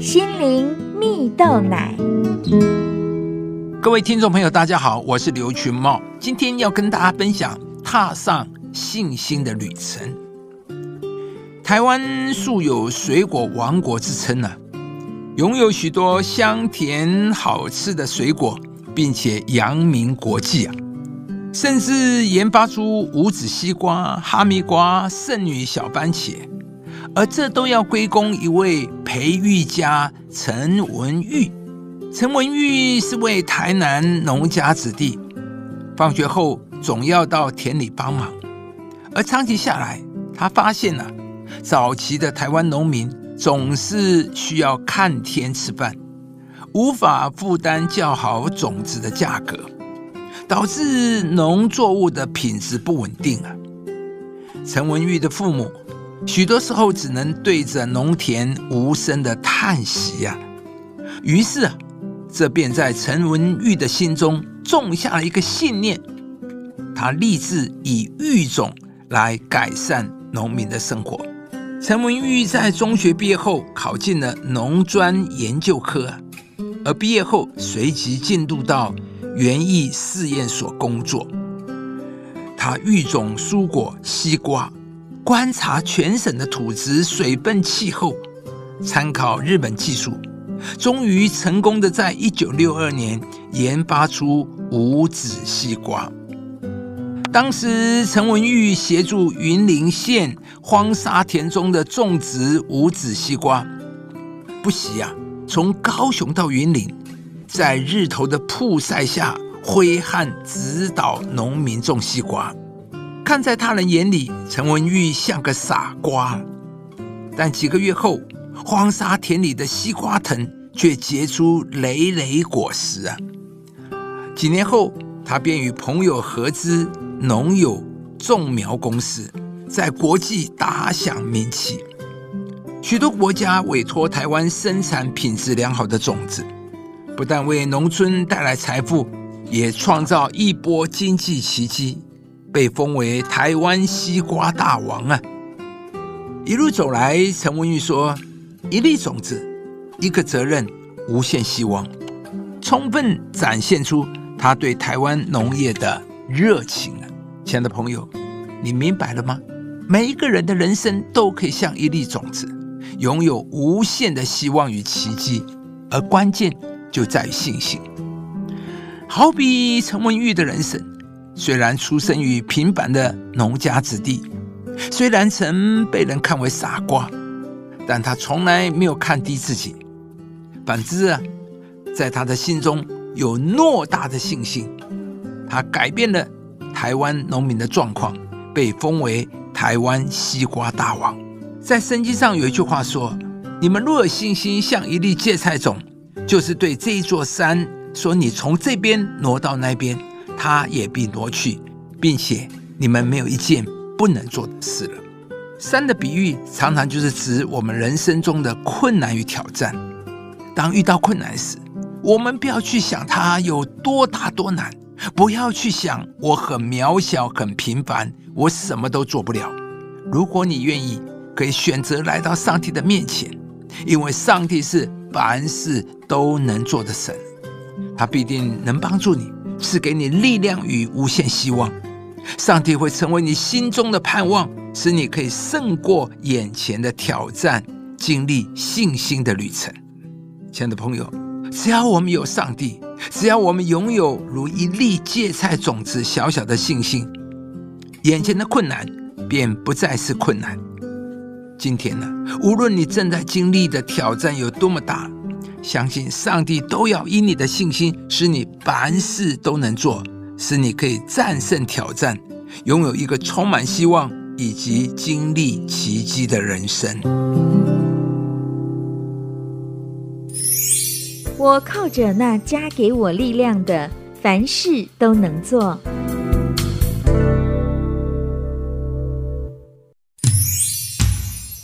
心灵蜜豆奶。各位听众朋友，大家好，我是刘群茂，今天要跟大家分享踏上信心的旅程。台湾素有水果王国之称呢，拥有许多香甜好吃的水果，并且扬名国际啊。甚至研发出无籽西瓜、哈密瓜、圣女小番茄，而这都要归功一位培育家陈文玉。陈文玉是位台南农家子弟，放学后总要到田里帮忙，而长期下来，他发现了早期的台湾农民总是需要看天吃饭，无法负担较好种子的价格。导致农作物的品质不稳定啊！陈文玉的父母许多时候只能对着农田无声的叹息呀。于是啊，这便在陈文玉的心中种下了一个信念：他立志以育种来改善农民的生活。陈文玉在中学毕业后考进了农专研究科，而毕业后随即进入到。园艺试验所工作，他育种蔬果西瓜，观察全省的土质、水分、气候，参考日本技术，终于成功的在一九六二年研发出无籽西瓜。当时陈文玉协助云林县荒沙田中的种植无籽西瓜，不惜啊，从高雄到云林。在日头的曝晒下挥汗指导农民种西瓜，看在他人眼里，陈文玉像个傻瓜。但几个月后，荒沙田里的西瓜藤却结出累累果实啊！几年后，他便与朋友合资农友种苗公司，在国际打响名气，许多国家委托台湾生产品质良好的种子。不但为农村带来财富，也创造一波经济奇迹，被封为台湾西瓜大王啊！一路走来，陈文玉说：“一粒种子，一个责任，无限希望。”充分展现出他对台湾农业的热情啊！亲爱的朋友，你明白了吗？每一个人的人生都可以像一粒种子，拥有无限的希望与奇迹，而关键。就在于信心。好比陈文玉的人生，虽然出生于平凡的农家子弟，虽然曾被人看为傻瓜，但他从来没有看低自己。反之啊，在他的心中有偌大的信心，他改变了台湾农民的状况，被封为台湾西瓜大王。在圣经上有一句话说：“你们若有信心，像一粒芥菜种。”就是对这一座山说：“你从这边挪到那边，他也必挪去，并且你们没有一件不能做的事了。”山的比喻常常就是指我们人生中的困难与挑战。当遇到困难时，我们不要去想它有多大多难，不要去想我很渺小、很平凡，我什么都做不了。如果你愿意，可以选择来到上帝的面前，因为上帝是。凡事都能做的神，他必定能帮助你，赐给你力量与无限希望。上帝会成为你心中的盼望，使你可以胜过眼前的挑战，经历信心的旅程。亲爱的朋友，只要我们有上帝，只要我们拥有如一粒芥菜种子小小的信心，眼前的困难便不再是困难。今天呢，无论你正在经历的挑战有多么大，相信上帝都要以你的信心，使你凡事都能做，使你可以战胜挑战，拥有一个充满希望以及经历奇迹的人生。我靠着那加给我力量的，凡事都能做。